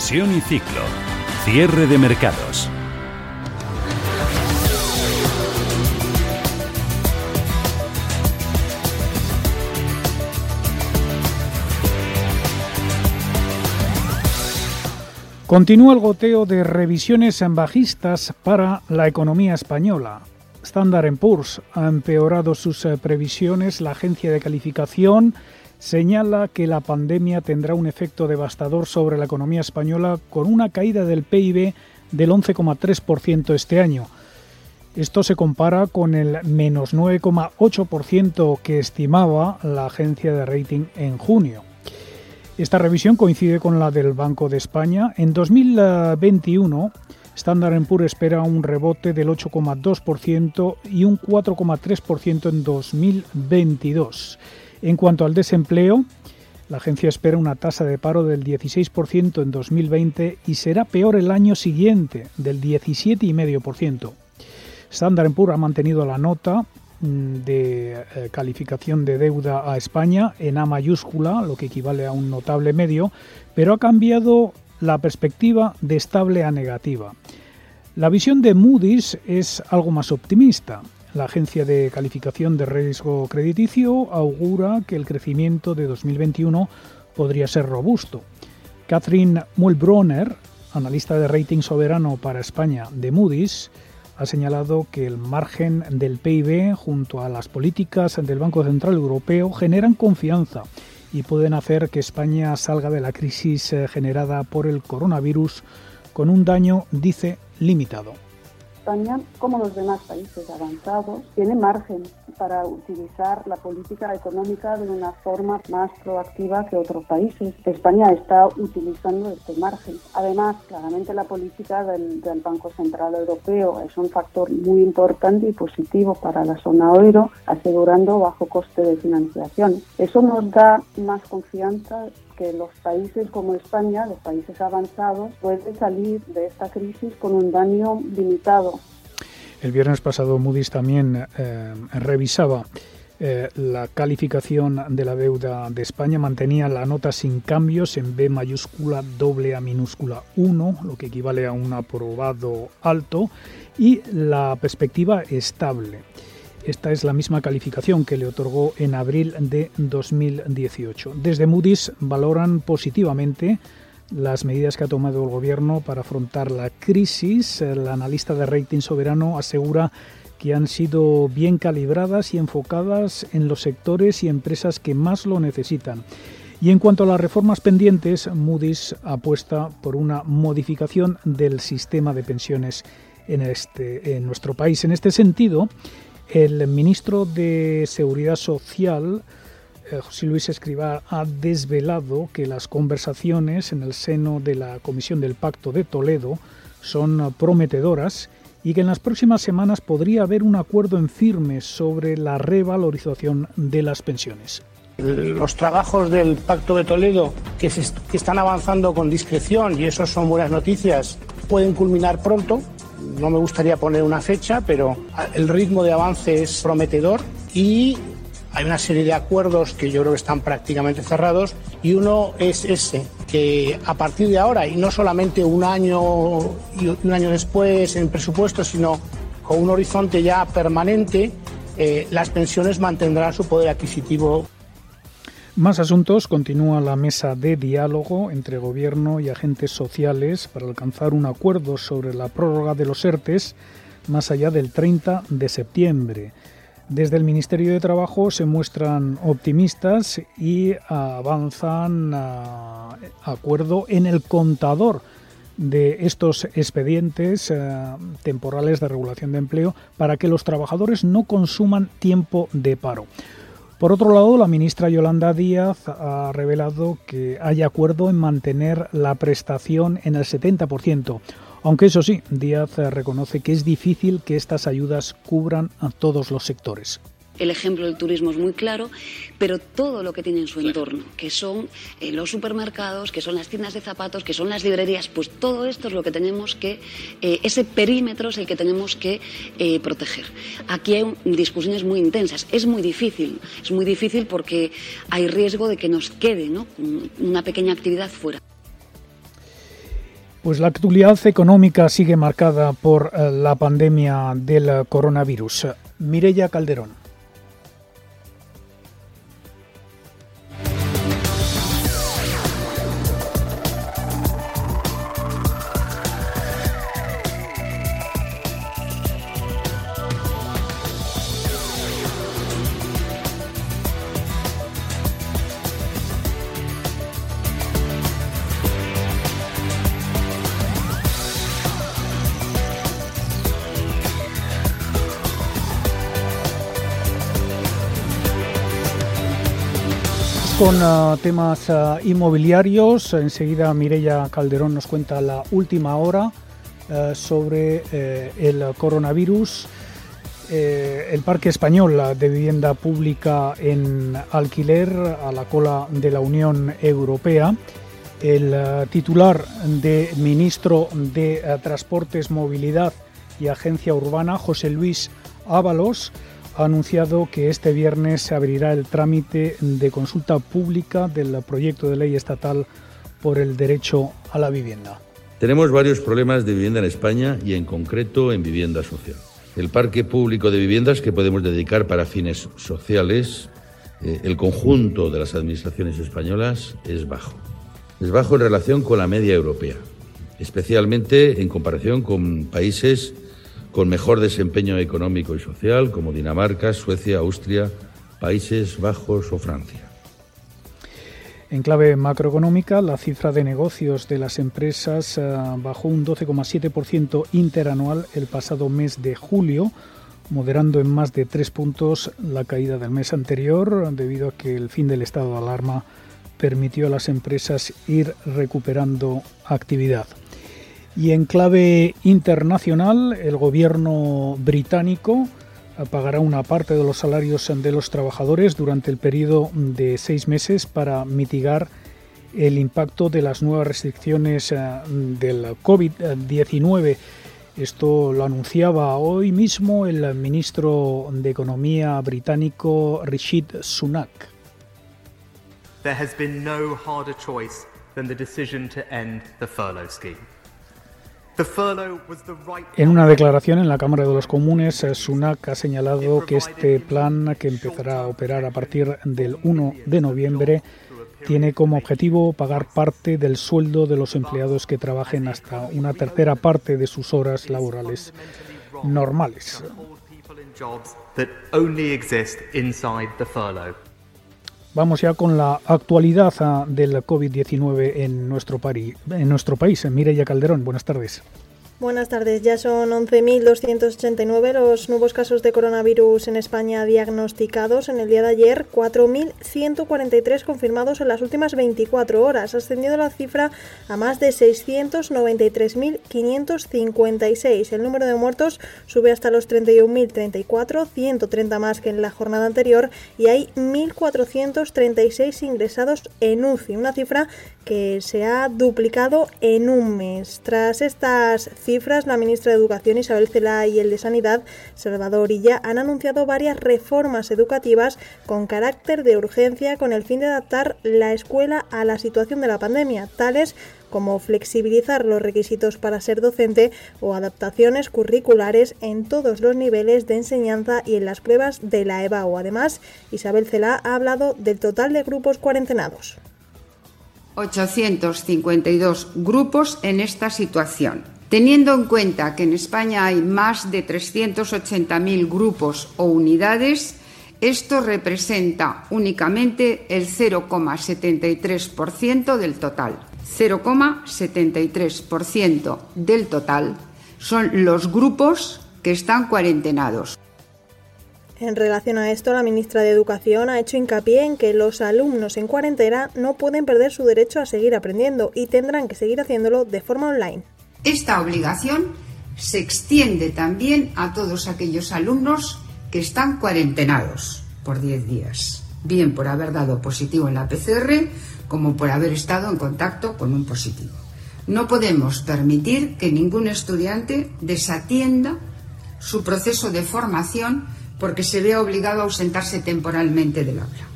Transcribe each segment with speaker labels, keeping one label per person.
Speaker 1: Y ciclo. Cierre de mercados.
Speaker 2: Continúa el goteo de revisiones bajistas para la economía española. Standard Poor's ha empeorado sus eh, previsiones. La agencia de calificación señala que la pandemia tendrá un efecto devastador sobre la economía española con una caída del PIB del 11,3% este año. Esto se compara con el menos 9,8% que estimaba la agencia de rating en junio. Esta revisión coincide con la del Banco de España. En 2021, Standard Poor's espera un rebote del 8,2% y un 4,3% en 2022. En cuanto al desempleo, la agencia espera una tasa de paro del 16% en 2020 y será peor el año siguiente, del 17,5%. Standard Poor's ha mantenido la nota Mm, de eh, calificación de deuda a España en A mayúscula, lo que equivale a un notable medio, pero ha cambiado la perspectiva de estable a negativa. La visión de Moody's es algo más optimista. La agencia de calificación de riesgo crediticio augura que el crecimiento de 2021 podría ser robusto. Catherine Mulbronner, analista de rating soberano para España de Moody's, ha señalado que el margen del PIB junto a las políticas del Banco Central Europeo generan confianza y pueden hacer que España salga de la crisis eh, generada por el coronavirus con un daño, dice, limitado.
Speaker 3: España, como los demás países avanzados, tiene margen para utilizar la política económica de una forma más proactiva que otros países. España está utilizando este margen. Además, claramente la política del, Banco Central Europeo es un factor muy importante y positivo para la zona euro, asegurando bajo coste de financiación. Eso nos da más confianza que los países como España, los países avanzados, pueden salir de esta crisis con un daño limitado.
Speaker 2: El viernes pasado Moody's también eh, revisaba eh, la calificación de la deuda de España, mantenía la nota sin cambios en B mayúscula doble A minúscula 1, lo que equivale a un aprobado alto, y la perspectiva estable. Esta es la misma calificación que le otorgó en abril de 2018. Desde Moody's valoran positivamente las medidas que ha tomado el gobierno para afrontar la crisis. El analista de rating soberano asegura que han sido bien calibradas y enfocadas en los sectores y empresas que más lo necesitan. Y en cuanto a las reformas pendientes, Moody's apuesta por una modificación del sistema de pensiones en, este, en nuestro país. En este sentido, el ministro de Seguridad Social, eh, José Luis Escribá, ha desvelado que las conversaciones en el seno de la Comisión del Pacto de Toledo son prometedoras y que en las próximas semanas podría haber un acuerdo en firme sobre la revalorización de las pensiones.
Speaker 4: Los trabajos del Pacto de Toledo, que, que están avanzando con discreción y eso son buenas noticias, pueden culminar pronto no me gustaría poner una fecha, pero el ritmo de avance es prometedor y hay una serie de acuerdos que yo creo que están prácticamente cerrados y uno es ese, que a partir de ahora, y no solamente un año y un año después en presupuesto, sino con un horizonte ya permanente, eh, las pensiones mantendrán su poder adquisitivo
Speaker 2: más asuntos. Continúa la mesa de diálogo entre gobierno y agentes sociales para alcanzar un acuerdo sobre la prórroga de los ERTES más allá del 30 de septiembre. Desde el Ministerio de Trabajo se muestran optimistas y avanzan a acuerdo en el contador de estos expedientes eh, temporales de regulación de empleo para que los trabajadores no consuman tiempo de paro. Por otro lado, la ministra Yolanda Díaz ha revelado que hay acuerdo en mantener la prestación en el 70%, aunque eso sí, Díaz reconoce que es difícil que estas ayudas cubran a todos los sectores.
Speaker 5: El ejemplo del turismo es muy claro, pero todo lo que tiene en su entorno, que son eh, los supermercados, que son las tiendas de zapatos, que son las librerías, pues todo esto es lo que tenemos que, eh, ese perímetro es el que tenemos que eh, proteger. Aquí hay discusiones muy intensas, es muy difícil, es muy difícil porque hay riesgo de que nos quede una pequeña actividad fuera.
Speaker 2: Pues la actualidad económica sigue marcada por la pandemia del coronavirus. Mirella Calderón. Con uh, temas uh, inmobiliarios. Enseguida Mireia Calderón nos cuenta la última hora uh, sobre el coronavirus. el Parque Español de Vivienda Pública en alquiler a la cola de la Unión Europea. El titular de ministro de Transportes, Movilidad y Agencia Urbana, José Luis Ábalos, ha anunciado que este viernes se abrirá el trámite de consulta pública del proyecto de ley estatal por el derecho a la vivienda.
Speaker 6: Tenemos varios problemas de vivienda en España y en concreto en vivienda social. El parque público de viviendas que podemos dedicar para fines sociales, eh, el conjunto de las administraciones españolas es bajo. Es bajo en relación con la media europea, especialmente en comparación con países con mejor desempeño económico y social como Dinamarca, Suecia, Austria, Países Bajos o Francia.
Speaker 2: En clave macroeconómica, la cifra de negocios de las empresas eh, bajó un 12,7% interanual el pasado mes de julio, moderando en más de tres puntos la caída del mes anterior, debido a que el fin del estado de alarma permitió a las empresas ir recuperando actividad. Y en clave internacional, el gobierno británico pagará una parte de los salarios de los trabajadores durante el periodo de seis meses para mitigar el impacto de las nuevas restricciones eh, del COVID-19. Esto lo anunciaba hoy mismo el ministro de Economía británico Rishi Sunak.
Speaker 7: There has been no harder choice than the decision to end the furlough scheme.
Speaker 2: En una declaración en la Cámara de los Comunes, Sunak ha señalado que este plan, que empezará a operar a partir del 1 de noviembre, tiene como objetivo pagar parte del sueldo de los empleados que trabajen hasta una tercera parte de sus horas laborales normales. Vamos ya con la actualidad ah, del COVID-19 en nuestro, en nuestro país. Mireya Calderón, buenas tardes.
Speaker 8: Buenas tardes. Ya son 11.289 los nuevos casos de coronavirus en España diagnosticados. En el día de ayer, 4.143 confirmados en las últimas 24 horas, ascendiendo la cifra a más de 693.556. El número de muertos sube hasta los 31.034, 130 más que en la jornada anterior, y hay 1.436 ingresados en UCI, una cifra que se ha duplicado en un mes. Tras estas cifras, la ministra de Educación Isabel Cela y el de Sanidad Salvador Illa han anunciado varias reformas educativas con carácter de urgencia con el fin de adaptar la escuela a la situación de la pandemia, tales como flexibilizar los requisitos para ser docente o adaptaciones curriculares en todos los niveles de enseñanza y en las pruebas de la EBAU. Además, Isabel Cela ha hablado del total de grupos cuarentenados.
Speaker 9: 852 grupos en esta situación. Teniendo en cuenta que en España hay más de 380.000 grupos o unidades, esto representa únicamente el 0,73% del total. 0,73% del total son los grupos que están cuarentenados.
Speaker 8: En relación a esto, la ministra de Educación ha hecho hincapié en que los alumnos en cuarentena no pueden perder su derecho a seguir aprendiendo y tendrán que seguir haciéndolo de forma online.
Speaker 9: Esta obligación se extiende también a todos aquellos alumnos que están cuarentenados por 10 días, bien por haber dado positivo en la PCR como por haber estado en contacto con un positivo. No podemos permitir que ningún estudiante desatienda su proceso de formación porque se vea obligado a ausentarse temporalmente del aula.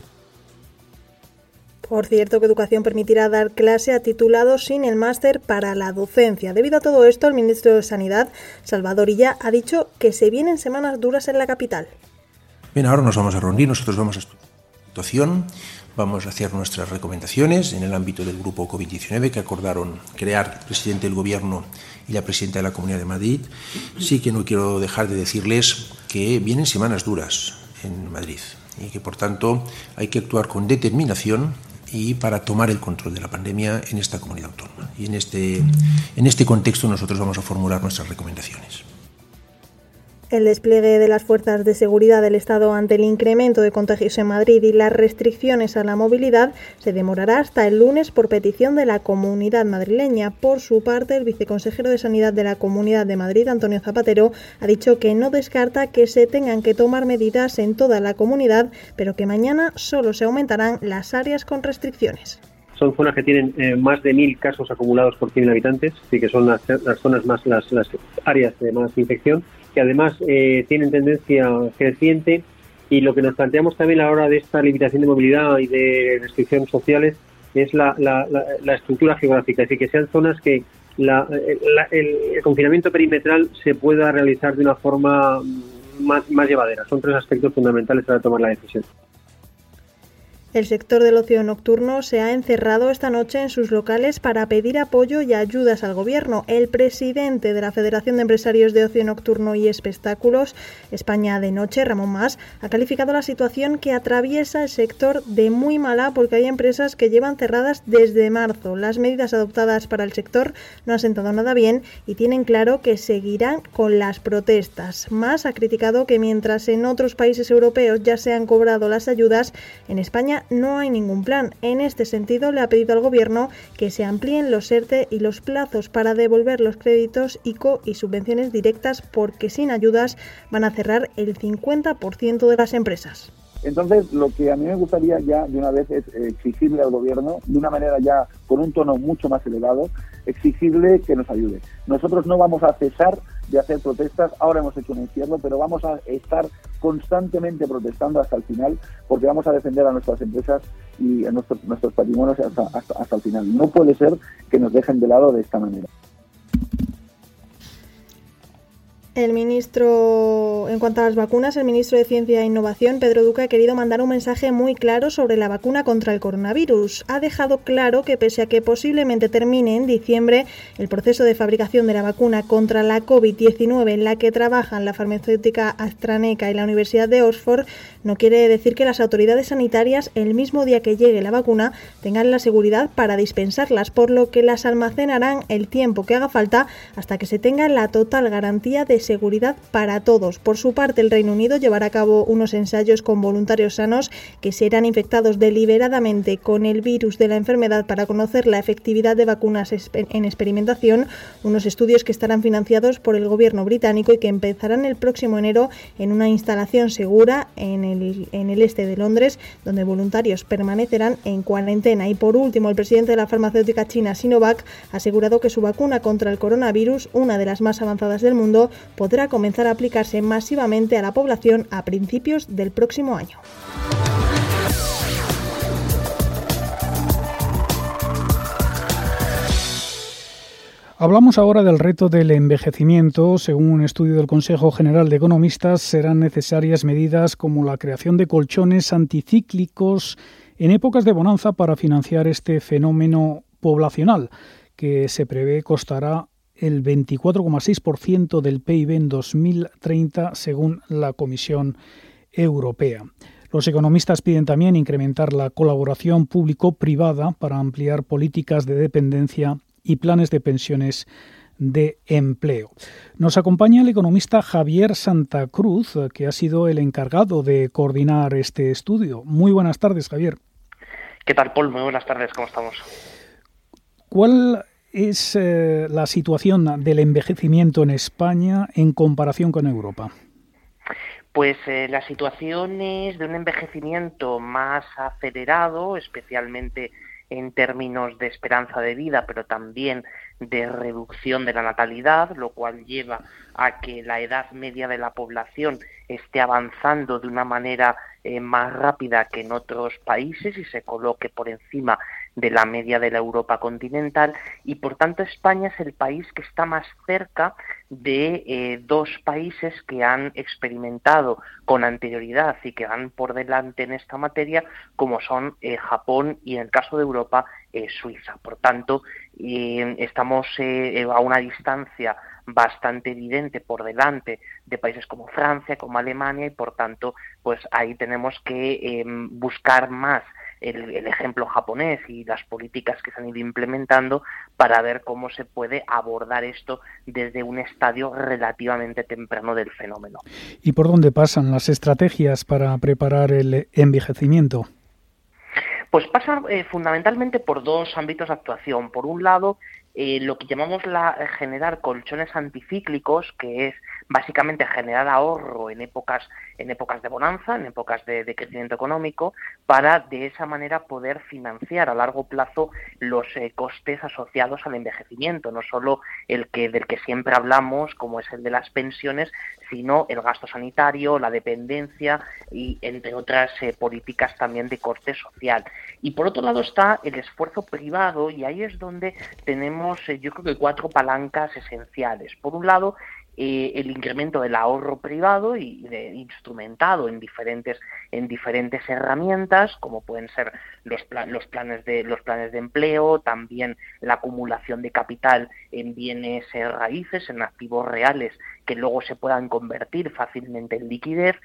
Speaker 8: Por cierto, que Educación permitirá dar clase a titulados sin el máster para la docencia. Debido a todo esto, el ministro de Sanidad, Salvador Illa, ha dicho que se vienen semanas duras en la capital.
Speaker 10: Bien, ahora nos vamos a reunir, nosotros vamos a situación, vamos a hacer nuestras recomendaciones en el ámbito del grupo COVID-19 que acordaron crear el presidente del Gobierno y la presidenta de la Comunidad de Madrid. Sí que no quiero dejar de decirles que vienen semanas duras en Madrid y que por tanto hay que actuar con determinación y para tomar el control de la pandemia en esta comunidad autónoma. Y en este, en este contexto nosotros vamos a formular nuestras recomendaciones.
Speaker 8: El despliegue de las fuerzas de seguridad del Estado ante el incremento de contagios en Madrid y las restricciones a la movilidad se demorará hasta el lunes por petición de la comunidad madrileña. Por su parte, el viceconsejero de Sanidad de la Comunidad de Madrid, Antonio Zapatero, ha dicho que no descarta que se tengan que tomar medidas en toda la comunidad, pero que mañana solo se aumentarán las áreas con restricciones
Speaker 11: son zonas que tienen eh, más de mil casos acumulados por 100.000 habitantes, y que son las, zonas más, las, áreas de más infección, que además eh, tienen tendencia creciente y lo que nos planteamos también a la hora de esta limitación de movilidad y de restricciones sociales es la, estructura geográfica, es decir, que sean zonas que el, confinamiento perimetral se pueda realizar de una forma más, más llevadera. Son tres aspectos fundamentales para tomar la decisión.
Speaker 8: El sector del ocio nocturno se ha encerrado esta noche en sus locales para pedir apoyo y ayudas al gobierno. El presidente de la Federación de Empresarios de Ocio Nocturno y Espectáculos, España de Noche, Ramón Más, ha calificado la situación que atraviesa el sector de muy mala porque hay empresas que llevan cerradas desde marzo. Las medidas adoptadas para el sector no han sentado nada bien y tienen claro que seguirán con las protestas. Más ha criticado que mientras en otros países europeos ya se han cobrado las ayudas, en España no hay ningún plan. En este sentido, le ha pedido al Gobierno que se amplíen los ERTE y los plazos para devolver los créditos ICO y subvenciones directas porque sin ayudas van a cerrar el 50% de las empresas.
Speaker 12: Entonces, lo que a mí me gustaría ya de una vez es exigirle al gobierno, de una manera ya con un tono mucho más elevado, exigirle que nos ayude. Nosotros no vamos a cesar de hacer protestas, ahora hemos hecho un encierro, pero vamos a estar constantemente protestando hasta el final, porque vamos a defender a nuestras empresas y a nuestros, patrimonios hasta, hasta el final. No puede ser que nos dejen de lado de esta manera.
Speaker 8: El ministro, en cuanto a las vacunas, el ministro de Ciencia e Innovación, Pedro Duque, ha querido mandar un mensaje muy claro sobre la vacuna contra el coronavirus. Ha dejado claro que pese a que posiblemente termine en diciembre el proceso de fabricación de la vacuna contra la COVID-19 en la que trabajan la farmacéutica AstraZeneca y la Universidad de Oxford, no quiere decir que las autoridades sanitarias el mismo día que llegue la vacuna tengan la seguridad para dispensarlas, por lo que las almacenarán el tiempo que haga falta hasta que se tenga la total garantía de seguridad para todos. Por su parte, el Reino Unido llevará a cabo unos ensayos con voluntarios sanos que serán infectados deliberadamente con el virus de la enfermedad para conocer la efectividad de vacunas en experimentación, unos estudios que estarán financiados por el gobierno británico y que empezarán el próximo enero en una instalación segura en el, en este de Londres, donde voluntarios permanecerán en cuarentena. Y por último, el presidente de la farmacéutica china Sinovac ha asegurado que su vacuna contra el coronavirus, una de las más avanzadas del mundo, podrá comenzar a aplicarse masivamente a la población a principios del próximo año.
Speaker 2: Hablamos ahora del reto del envejecimiento. Según un estudio del Consejo General de Economistas, serán necesarias medidas como la creación de colchones anticíclicos en épocas de bonanza para financiar este fenómeno poblacional, que se prevé costará el 24,6% del PIB en 2030, según la Comisión Europea. Los economistas piden también incrementar la colaboración público-privada para ampliar políticas de dependencia y planes de pensiones de empleo. Nos acompaña el economista Javier Santa Cruz, que ha sido el encargado de coordinar este estudio. Muy buenas tardes, Javier.
Speaker 13: ¿Qué tal, Paul? Muy buenas tardes, ¿cómo estamos?
Speaker 2: ¿Cuál es eh, la situación del envejecimiento en España en comparación con Europa?
Speaker 13: Pues eh, la situación es de un envejecimiento más acelerado, especialmente en términos de esperanza de vida, pero también de reducción de la natalidad, lo cual lleva a que la edad media de la población esté avanzando de una manera eh, más rápida que en otros países y se coloque por encima de la media de la Europa continental y por tanto España es el país que está más cerca de eh, dos países que han experimentado con anterioridad y que van por delante en esta materia como son eh, Japón y en el caso de Europa Suiza. Por tanto, estamos a una distancia bastante evidente por delante de países como Francia, como Alemania y por tanto pues ahí tenemos que buscar más el, ejemplo japonés y las políticas que se han ido implementando para ver cómo se puede abordar esto desde un estadio relativamente temprano del fenómeno.
Speaker 2: ¿Y por dónde pasan las estrategias para preparar el envejecimiento?
Speaker 13: Pues pasa eh, fundamentalmente por dos ámbitos de actuación. Por un lado, eh, lo que llamamos la, eh, generar colchones anticíclicos, que es básicamente generar ahorro en épocas, en épocas de bonanza, en épocas de, crecimiento económico, para de esa manera poder financiar a largo plazo los eh, costes asociados al envejecimiento, no solo el que del que siempre hablamos, como es el de las pensiones, sino el gasto sanitario, la dependencia y entre otras políticas también de corte social. Y por otro lado está el esfuerzo privado y ahí es donde tenemos eh, yo creo que cuatro palancas esenciales. Por un lado, eh, el incremento del ahorro privado y de, instrumentado en diferentes en diferentes herramientas como pueden ser los, los planes de los planes de empleo también la acumulación de capital en bienes eh, raíces en activos reales que luego se puedan convertir fácilmente en liquidez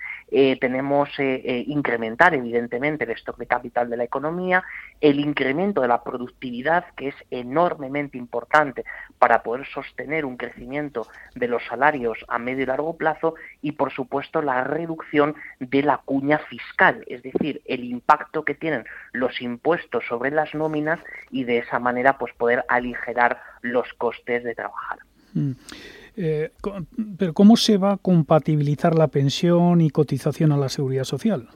Speaker 13: tenemos incrementar evidentemente el stock de capital de la economía el incremento de la productividad que es enormemente importante para poder sostener un crecimiento de los salarios a medio y largo plazo y, por supuesto, la reducción de la cuña fiscal, es decir, el impacto que tienen los impuestos sobre las nóminas y de esa manera pues poder aligerar los costes de trabajar.
Speaker 2: Mm. Eh, pero ¿cómo se va a compatibilizar la pensión y cotización a la seguridad social?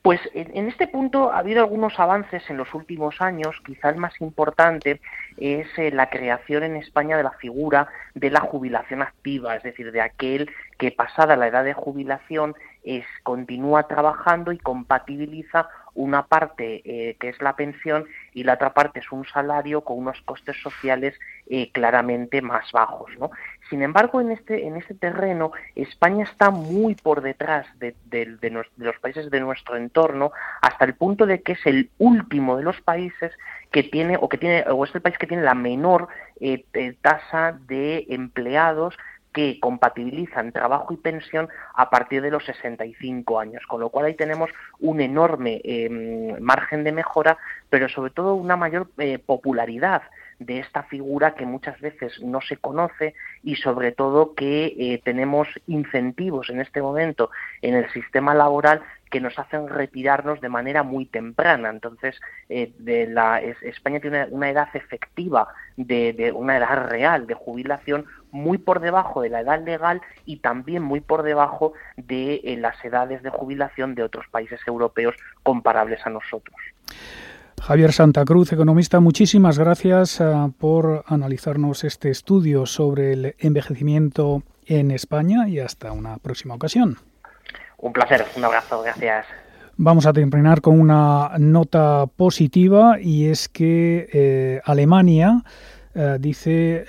Speaker 13: Pues en, este punto ha habido algunos avances en los últimos años, quizá el más importante es eh, la creación en España de la figura de la jubilación activa, es decir, de aquel que pasada la edad de jubilación es, continúa trabajando y compatibiliza una parte eh, que es la pensión y la otra parte es un salario con unos costes sociales eh, claramente más bajos. ¿no? Sin embargo, en este, en este terreno, España está muy por detrás de, los países de nuestro entorno, hasta el punto de que es el último de los países que tiene, o que tiene, o es el país que tiene la menor eh, tasa de empleados que compatibilizan trabajo y pensión a partir de los 65 años, con lo cual ahí tenemos un enorme em, margen de mejora, pero sobre todo una mayor eh, popularidad de esta figura que muchas veces no se conoce y sobre todo que eh, tenemos incentivos en este momento en el sistema laboral que nos hacen retirarnos de manera muy temprana. Entonces, eh, de la, España tiene una, edad efectiva, de, una edad real de jubilación muy por debajo de la edad legal y también muy por debajo de eh, las edades de jubilación de otros países europeos comparables a nosotros.
Speaker 2: Javier Santa Cruz, economista, muchísimas gracias eh, por analizarnos este estudio sobre el envejecimiento en España y hasta una próxima ocasión.
Speaker 13: Un placer, un abrazo, gracias.
Speaker 2: Vamos a terminar con una nota positiva y es que eh, Alemania eh, dice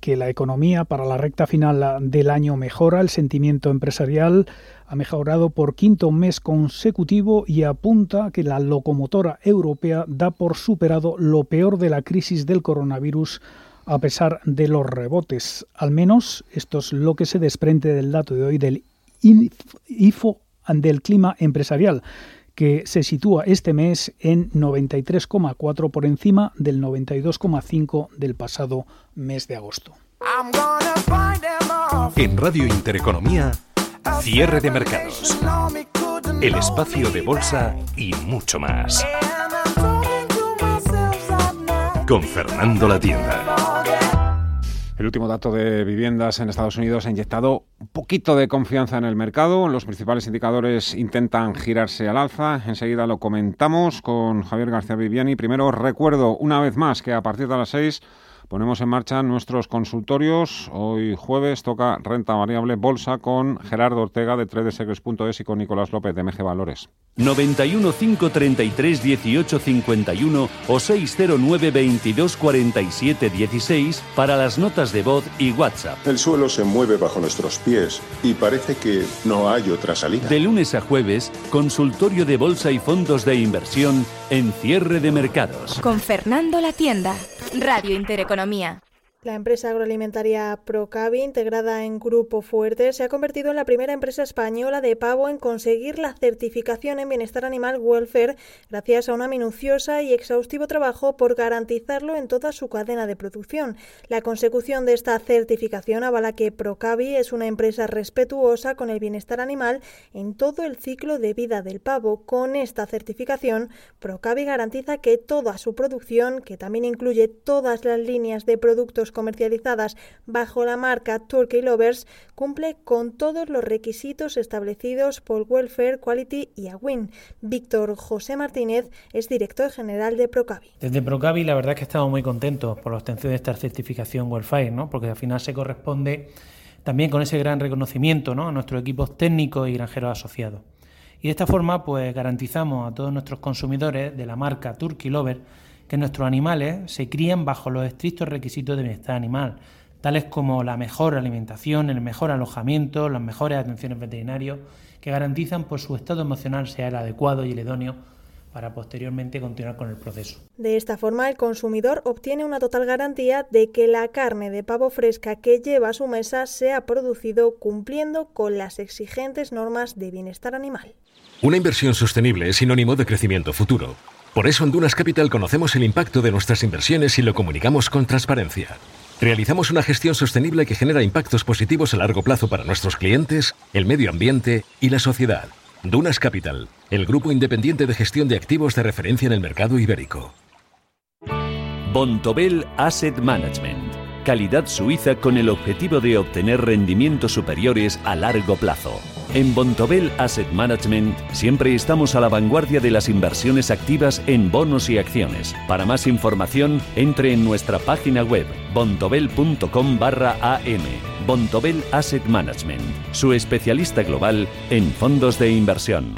Speaker 2: que la economía para la recta final del año mejora, el sentimiento empresarial ha mejorado por quinto mes consecutivo y apunta que la locomotora europea da por superado lo peor de la crisis del coronavirus a pesar de los rebotes. Al menos esto es lo que se desprende del dato de hoy del IFO del clima empresarial que se sitúa este mes en 93,4 por encima del 92,5 del pasado mes de agosto.
Speaker 1: En Radio Intereconomía Cierre de mercados. El espacio de bolsa y mucho más. Con Fernando La Tienda.
Speaker 14: El último dato de viviendas en Estados Unidos ha inyectado un poquito de confianza en el mercado. Los principales indicadores intentan girarse al alza. Enseguida lo comentamos con Javier García Viviani. Primero recuerdo una vez más que a partir de las seis ponemos en marcha nuestros consultorios. Hoy jueves toca renta variable bolsa con Gerardo Ortega de tradesegres.es y con Nicolás López de MG Valores.
Speaker 15: 91 533 18 51 o 609 22 47 16 para las notas de voz y WhatsApp.
Speaker 16: El suelo se mueve bajo nuestros pies y parece que no hay otra salida.
Speaker 15: De lunes a jueves, consultorio de bolsa y fondos de inversión en cierre de mercados.
Speaker 17: Con Fernando La Tienda, Radio Intereconomía economía.
Speaker 8: La empresa agroalimentaria Procavi, integrada en Grupo Fuerte, se ha convertido en la primera empresa española de pavo en conseguir la certificación en bienestar animal welfare gracias a una minuciosa y exhaustivo trabajo por garantizarlo en toda su cadena de producción. La consecución de esta certificación avala que Procavi es una empresa respetuosa con el bienestar animal en todo el ciclo de vida del pavo. Con esta certificación, Procavi garantiza que toda su producción, que también incluye todas las líneas de productos comercializadas bajo la marca Turkey Lovers cumple con todos los requisitos establecidos por Welfare Quality y AWIN. Víctor José Martínez es director general de Procavi.
Speaker 18: Desde Procavi la verdad es que estamos muy contentos por la obtención de esta certificación Welfare, ¿no? porque al final se corresponde también con ese gran reconocimiento ¿no? a nuestros equipos técnicos y granjeros asociados. Y de esta forma, pues garantizamos a todos nuestros consumidores de la marca Turkey Lover que nuestros animales se crían bajo los estrictos requisitos de bienestar animal, tales como la mejor alimentación, el mejor alojamiento, las mejores atenciones veterinarias, que garantizan por pues, su estado emocional sea el adecuado y el idóneo para posteriormente continuar con el proceso.
Speaker 8: De esta forma, el consumidor obtiene una total garantía de que la carne de pavo fresca que lleva a su mesa sea producido cumpliendo con las exigentes normas de bienestar animal.
Speaker 1: Una inversión sostenible es sinónimo de crecimiento futuro. Por eso en Dunas Capital conocemos el impacto de nuestras inversiones y lo comunicamos con transparencia. Realizamos una gestión sostenible que genera impactos positivos a largo plazo para nuestros clientes, el medio ambiente y la sociedad. Dunas Capital, el grupo independiente de gestión de activos de referencia en el mercado ibérico.
Speaker 15: Bontobel Asset Management. Calidad suiza con el objetivo de obtener rendimientos superiores a largo plazo. En Bontobel Asset Management siempre estamos a la vanguardia de las inversiones activas en bonos y acciones. Para más información, entre en nuestra página web bontobel.com barra am. Bontobel Asset Management, su especialista global en fondos de inversión.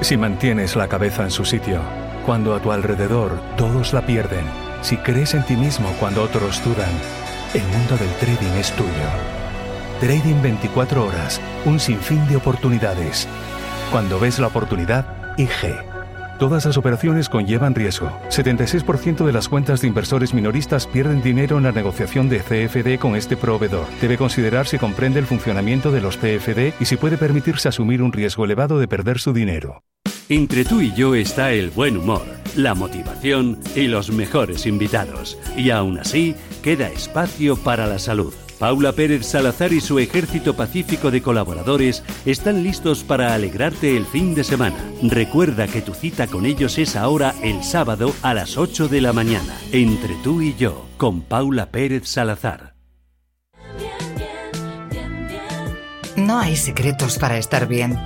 Speaker 19: Si mantienes la cabeza en su sitio, cuando a tu alrededor todos la pierden, si crees en ti mismo cuando otros dudan, el mundo del trading es tuyo. Trading 24 horas, un sinfín de oportunidades. Cuando ves la oportunidad, IG. Todas las operaciones conllevan riesgo. 76% de las cuentas de inversores minoristas pierden dinero en la negociación de CFD con este proveedor. Debe considerar si comprende el funcionamiento de los CFD y si puede permitirse asumir un riesgo elevado de perder su dinero.
Speaker 15: Entre tú y yo está el buen humor, la motivación y los mejores invitados. Y aún así, queda espacio para la salud. Paula Pérez Salazar y su ejército pacífico de colaboradores están listos para alegrarte el fin de semana. Recuerda que tu cita con ellos es ahora el sábado a las 8 de la mañana, entre tú y yo, con Paula Pérez Salazar.
Speaker 20: No hay secretos para estar bien.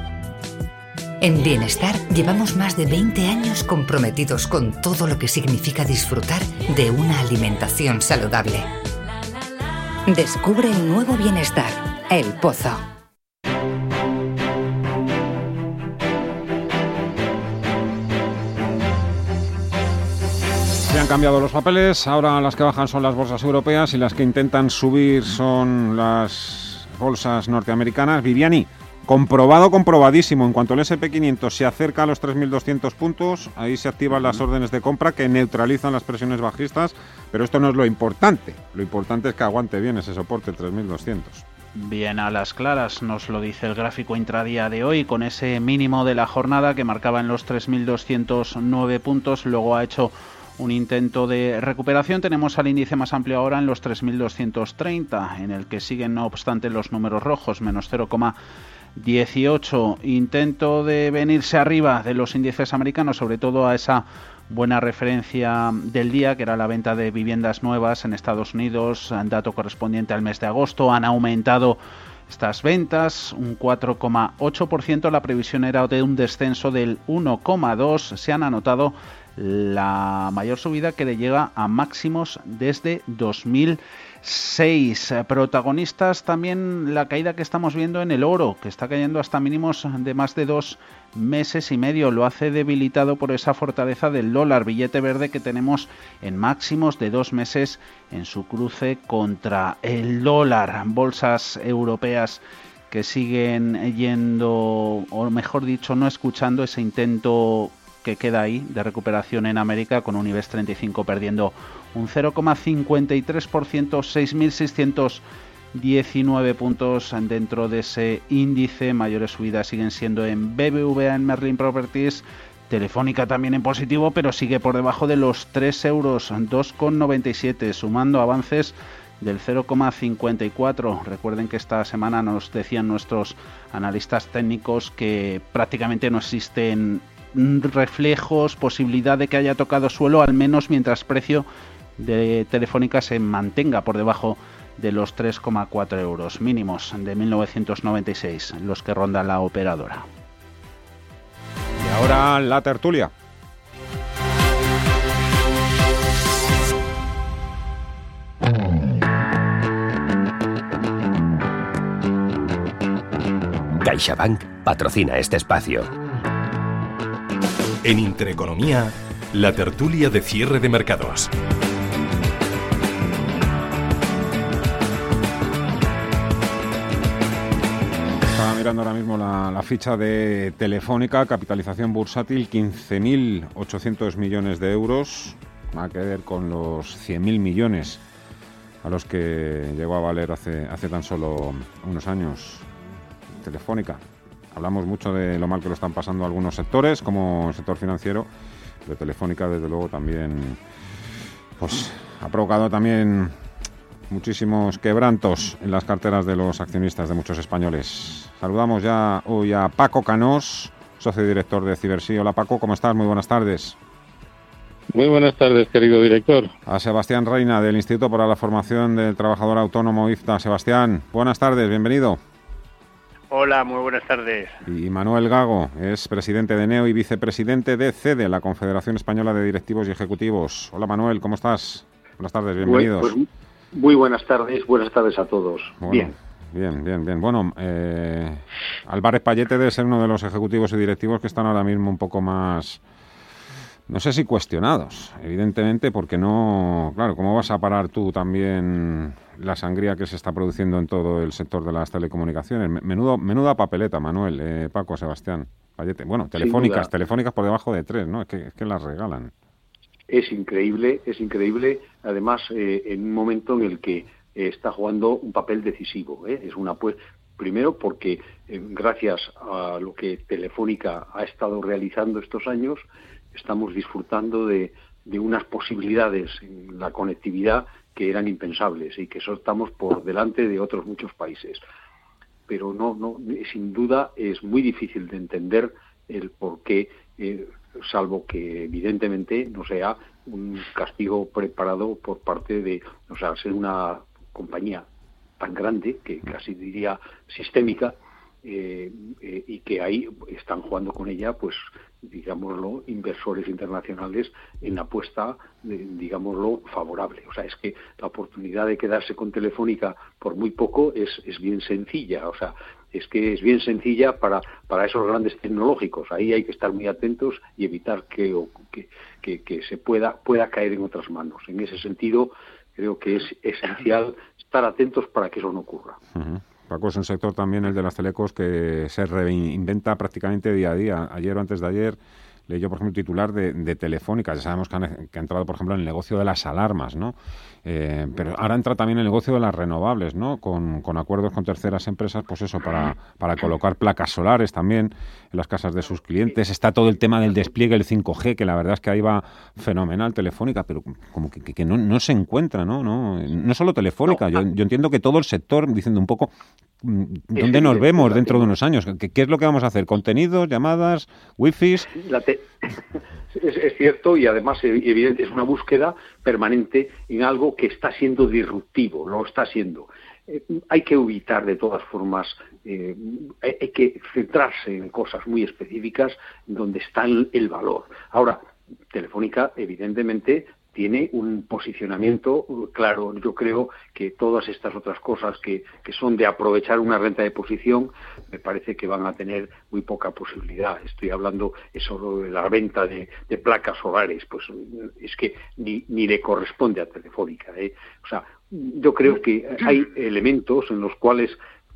Speaker 20: En Bienestar llevamos más de 20 años comprometidos con todo lo que significa disfrutar de una alimentación saludable. Descubre un nuevo bienestar, El Pozo.
Speaker 14: Se han cambiado los papeles, ahora las que bajan son las bolsas europeas y las que intentan subir son las bolsas norteamericanas. Viviani, Comprobado, comprobadísimo. En cuanto el SP500 se acerca a los 3.200 puntos, ahí se activan las órdenes de compra que neutralizan las presiones bajistas, pero esto no es lo importante. Lo importante es que aguante bien ese soporte 3.200.
Speaker 21: Bien a las claras, nos lo dice el gráfico intradía de hoy, con ese mínimo de la jornada que marcaba en los 3.209 puntos, luego ha hecho un intento de recuperación. Tenemos al índice más amplio ahora en los 3.230, en el que siguen no obstante los números rojos, menos 0, 18. Intento de venirse arriba de los índices americanos, sobre todo a esa buena referencia del día, que era la venta de viviendas nuevas en Estados Unidos, dato correspondiente al mes de agosto. Han aumentado estas ventas un 4,8%. La previsión era de un descenso del 1,2%. Se han anotado la mayor subida que le llega a máximos desde 2006. Protagonistas también la caída que estamos viendo en el oro, que está cayendo hasta mínimos de más de dos meses y medio. Lo hace debilitado por esa fortaleza del dólar, billete verde que tenemos en máximos de dos meses en su cruce contra el dólar. Bolsas europeas que siguen yendo, o mejor dicho, no escuchando ese intento que queda ahí de recuperación en América con un IBEX 35 perdiendo un 0,53%, 6.619 puntos dentro de ese índice. Mayores subidas siguen siendo en BBVA, en Merlin Properties, Telefónica también en positivo, pero sigue por debajo de los 3 euros, 2,97, sumando avances del 0,54. Recuerden que esta semana nos decían nuestros analistas técnicos que prácticamente no existen reflejos, posibilidad de que haya tocado suelo, al menos mientras precio de Telefónica se mantenga por debajo de los 3,4 euros mínimos de 1996, los que ronda la operadora.
Speaker 14: Y ahora la tertulia.
Speaker 22: CaixaBank patrocina este espacio.
Speaker 23: En Intereconomía, la tertulia de cierre de mercados.
Speaker 14: Ahora mismo la, ficha de Telefónica, capitalización bursátil 15.800 millones de euros, va que ver con los 100.000 millones a los que llegó a valer hace, hace tan solo unos años Telefónica. Hablamos mucho de lo mal que lo están pasando algunos sectores, como el sector financiero, pero Telefónica, desde luego, también pues, ha provocado también muchísimos quebrantos en las carteras de los accionistas de muchos españoles. Saludamos ya hoy a Paco Canós, socio director de Cibersí. Hola Paco, ¿cómo estás? Muy buenas tardes.
Speaker 24: Muy buenas tardes, querido director.
Speaker 14: A Sebastián Reina, del Instituto para la Formación del Trabajador Autónomo IFTA. Sebastián, buenas tardes, bienvenido.
Speaker 24: Hola, muy buenas tardes.
Speaker 14: Y Manuel Gago es presidente de NEO y vicepresidente de CEDE, la Confederación Española de Directivos y Ejecutivos. Hola Manuel, ¿cómo estás? Buenas tardes, bienvenidos.
Speaker 24: Pues, muy buenas tardes, buenas tardes a todos. bien.
Speaker 14: Bien, bien, bien. Bueno, eh, Álvarez Payete debe ser uno de los ejecutivos y directivos que están ahora mismo un poco más, no sé si cuestionados, evidentemente, porque no, claro, ¿cómo vas a parar tú también la sangría que se está produciendo en todo el sector de las telecomunicaciones. Menudo, menuda papeleta, Manuel, eh, Paco, Sebastián, Vallete. Bueno, telefónicas, telefónicas por debajo de tres, ¿no? Es que, es que las regalan.
Speaker 24: Es increíble, es increíble, además, eh, en un momento en el que eh, está jugando un papel decisivo. Es una pues primero porque gracias a lo que Telefónica ha estado realizando estos años, estamos disfrutando de, de unas posibilidades en la conectividad que eran impensables y que estamos por delante de otros muchos países. Pero no, no, sin duda es muy difícil de entender el por qué, eh, salvo que evidentemente no sea un castigo preparado por parte de, o sea, ser una compañía tan grande, que casi diría sistémica, eh, eh, y que ahí están jugando con ella, pues digámoslo, inversores internacionales en apuesta, digámoslo, favorable. O sea, es que la oportunidad de quedarse con Telefónica por muy poco es, es bien sencilla. O sea, es que es bien sencilla para, para esos grandes tecnológicos. Ahí hay que estar muy atentos y evitar que, que, que, se pueda, pueda caer en otras manos. En ese sentido, creo que es esencial estar atentos para que eso no ocurra.
Speaker 14: Paco, es un sector también el de las telecos que se reinventa prácticamente día a día. Ayer o antes de ayer yo, por ejemplo, titular de, Telefónica. Ya sabemos que, ha entrado, por ejemplo, en el negocio de las alarmas, ¿no? Eh, pero ahora entra también el negocio de las renovables, ¿no? Con, acuerdos con terceras empresas, pues eso, para, para colocar placas solares también en las casas de sus clientes. Está todo el tema del despliegue, el 5G, que la verdad es que ahí va fenomenal Telefónica, pero como que, no, no, se encuentra, ¿no? No, no solo Telefónica, yo, yo entiendo que todo el sector, diciendo un poco, mm, ¿dónde nos vemos dentro de unos años? ¿Qué, es lo que vamos a hacer? ¿Contenidos, llamadas, wifi?
Speaker 24: Es, es, cierto y además evidente, es una búsqueda permanente en algo que está siendo disruptivo, lo está siendo. Eh, hay que evitar de todas formas, eh, hay que centrarse en cosas muy específicas donde está el valor. Ahora, Telefónica, evidentemente, tiene un posicionamiento claro. Yo creo que todas estas otras cosas que, son de aprovechar una renta de posición, me parece que van a tener muy poca posibilidad. Estoy hablando eso de la venta de, placas solares, pues es que ni, ni le corresponde a Telefónica. ¿eh? O sea, yo creo que hay elementos en los cuales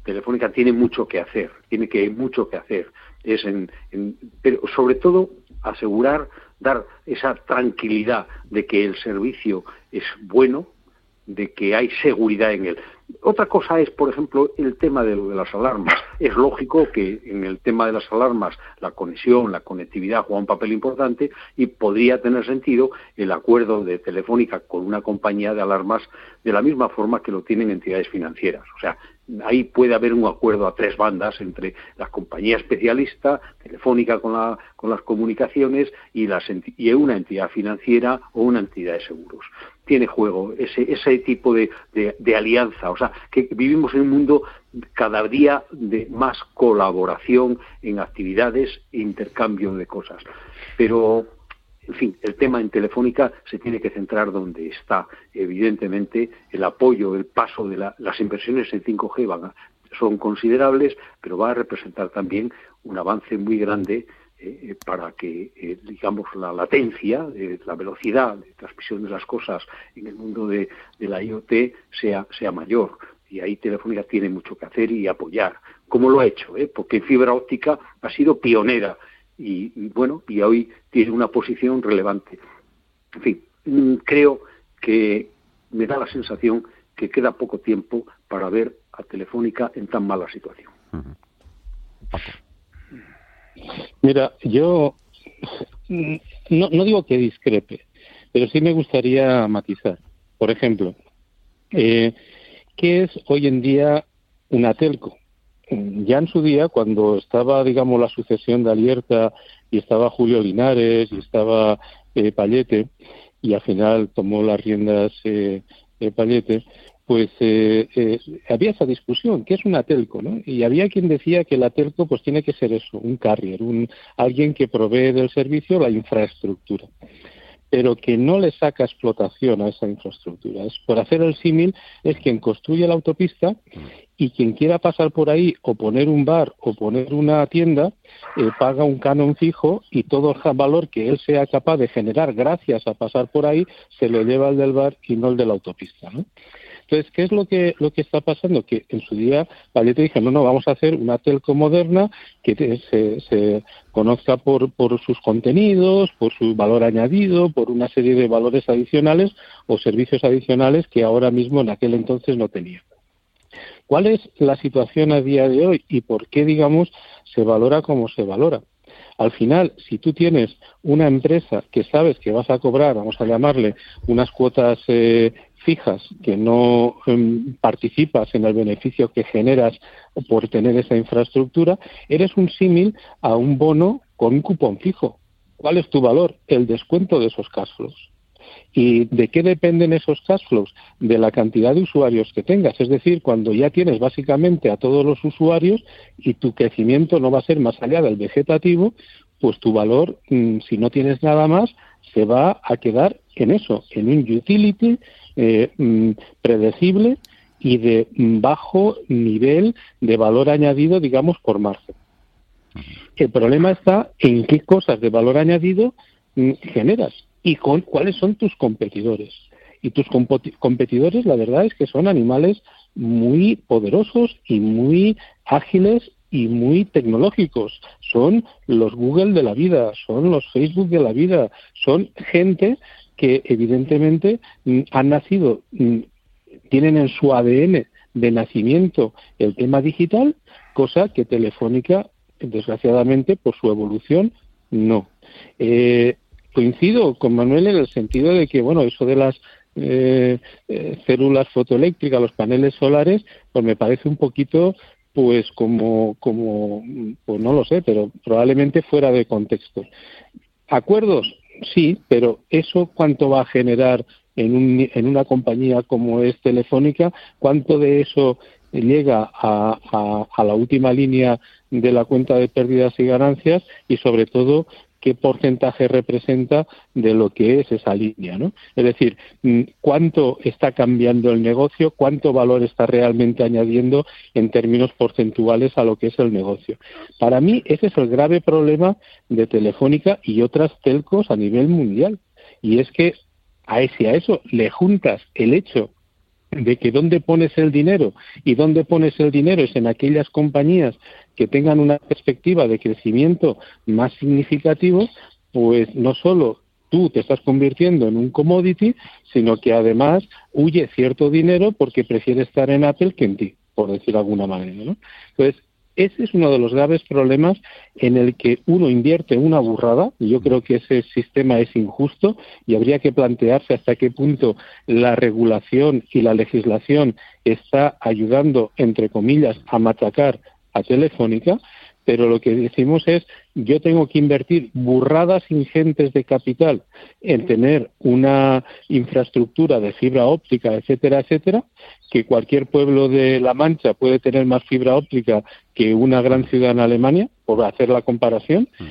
Speaker 24: Telefónica tiene mucho que hacer, tiene que mucho que hacer. Es en, pero sobre todo asegurar dar esa tranquilidad de que el servicio es bueno, de que hay seguridad en él. Otra cosa es, por ejemplo, el tema de, de las alarmas. Es lógico que en el tema de las alarmas la conexión, la conectividad juega un papel importante y podría tener sentido el acuerdo de Telefónica con una compañía de alarmas de la misma forma que lo tienen entidades financieras. O sea, ahí puede haber un acuerdo a tres bandas entre la compañía especialista, Telefónica con, la, con las comunicaciones y, las, y una entidad financiera o una entidad de seguros. Tiene juego ese, ese tipo de, de, alianza. O sea, que vivimos en un mundo cada día de más colaboración en actividades e intercambio de cosas. Pero en fin, el tema en Telefónica se tiene que centrar donde está. Evidentemente, el apoyo, el paso de las inversiones en 5G van son considerables, pero va a representar también un avance muy grande eh, para que, eh, digamos, la latencia, eh, la velocidad de transmisión de las cosas en el mundo de, la IoT sea, mayor. Y ahí Telefónica tiene mucho que hacer y apoyar, como lo ha hecho, porque fibra óptica ha sido pionera y, bueno, y hoy tiene una posición relevante. En fin, mm, creo que me da la sensación que queda poco tiempo para ver a Telefónica en tan mala situación.
Speaker 25: Mira, yo no, no digo que discrepe, pero sí me gustaría matizar. Por ejemplo, eh, ¿qué es hoy en día una telco? Ya en su día, cuando estaba, digamos, la sucesión de Alierta y estaba Julio Linares y estaba eh, Payete, y al final tomó las riendas eh, eh Payete, pues eh, eh, había esa discusión, ¿qué es una telco? ¿no? Y había quien decía que la telco pues tiene que ser eso, un carrier, un, alguien que provee del servicio la infraestructura pero que no le saca explotación a esa infraestructura. Es, por hacer el símil, es quien construye la autopista y quien quiera pasar por ahí o poner un bar o poner una tienda, eh, paga un canon fijo y todo el valor que él sea capaz de generar gracias a pasar por ahí se lo lleva el del bar y no el de la autopista. ¿no? Entonces, ¿qué es lo que, lo que está pasando? Que en su día Vallete dije, no, no, vamos a hacer una telco moderna que se, se conozca por, por sus contenidos, por su valor añadido, por una serie de valores adicionales o servicios adicionales que ahora mismo en aquel entonces no tenía. ¿Cuál es la situación a día de hoy y por qué, digamos, se valora como se valora? Al final, si tú tienes una empresa que sabes que vas a cobrar, vamos a llamarle, unas cuotas eh, fijas, que no em, participas en el beneficio que generas por tener esa infraestructura, eres un símil a un bono con un cupón fijo. ¿Cuál es tu valor? El descuento de esos cash flows. ¿Y de qué dependen esos cash flows? De la cantidad de usuarios que tengas. Es decir, cuando ya tienes básicamente a todos los usuarios y tu crecimiento no va a ser más allá del vegetativo, pues tu valor, mm, si no tienes nada más, se va a quedar en eso, en un utility eh, mm, predecible y de bajo nivel de valor añadido, digamos, por margen. El problema está en qué cosas de valor añadido mm, generas y con cuáles son tus competidores. Y tus competidores, la verdad es que son animales muy poderosos y muy ágiles y muy tecnológicos. Son los Google de la vida, son los Facebook de la vida, son gente que evidentemente mm, han nacido, mm, tienen en su ADN de nacimiento el tema digital, cosa que Telefónica, desgraciadamente, por su evolución, no. Eh, coincido con Manuel en el sentido de que, bueno, eso de las eh, eh, células fotoeléctricas, los paneles solares, pues me parece un poquito pues como, como, pues no lo sé, pero probablemente fuera de contexto. ¿Acuerdos? Sí, pero eso cuánto va a generar en, un, en una compañía como es Telefónica, cuánto de eso llega a, a, la última línea de la cuenta de pérdidas y ganancias y sobre todo qué porcentaje representa de lo que es esa línea, ¿no? Es decir, mm, cuánto está cambiando el negocio, cuánto valor está realmente añadiendo en términos porcentuales a lo que es el negocio. Para mí ese es el grave problema de Telefónica y otras telcos a nivel mundial. Y es que a ese a eso le juntas el hecho de que dónde pones el dinero y dónde pones el dinero es en aquellas compañías que tengan una perspectiva de crecimiento más significativo, pues no solo tú te estás convirtiendo en un commodity, sino que además huye cierto dinero porque prefiere estar en Apple que en ti, por decir de alguna manera. Entonces, ese es uno de los graves problemas en el que uno invierte una burrada, yo creo que ese sistema es injusto y habría que plantearse hasta qué punto la regulación y la legislación está ayudando, entre comillas, a machacar a Telefónica, pero lo que decimos es yo tengo que invertir burradas ingentes de capital en tener una infraestructura de fibra óptica, etcétera, etcétera, que cualquier pueblo de La Mancha puede tener más fibra óptica que una gran ciudad en Alemania, por hacer la comparación, mm.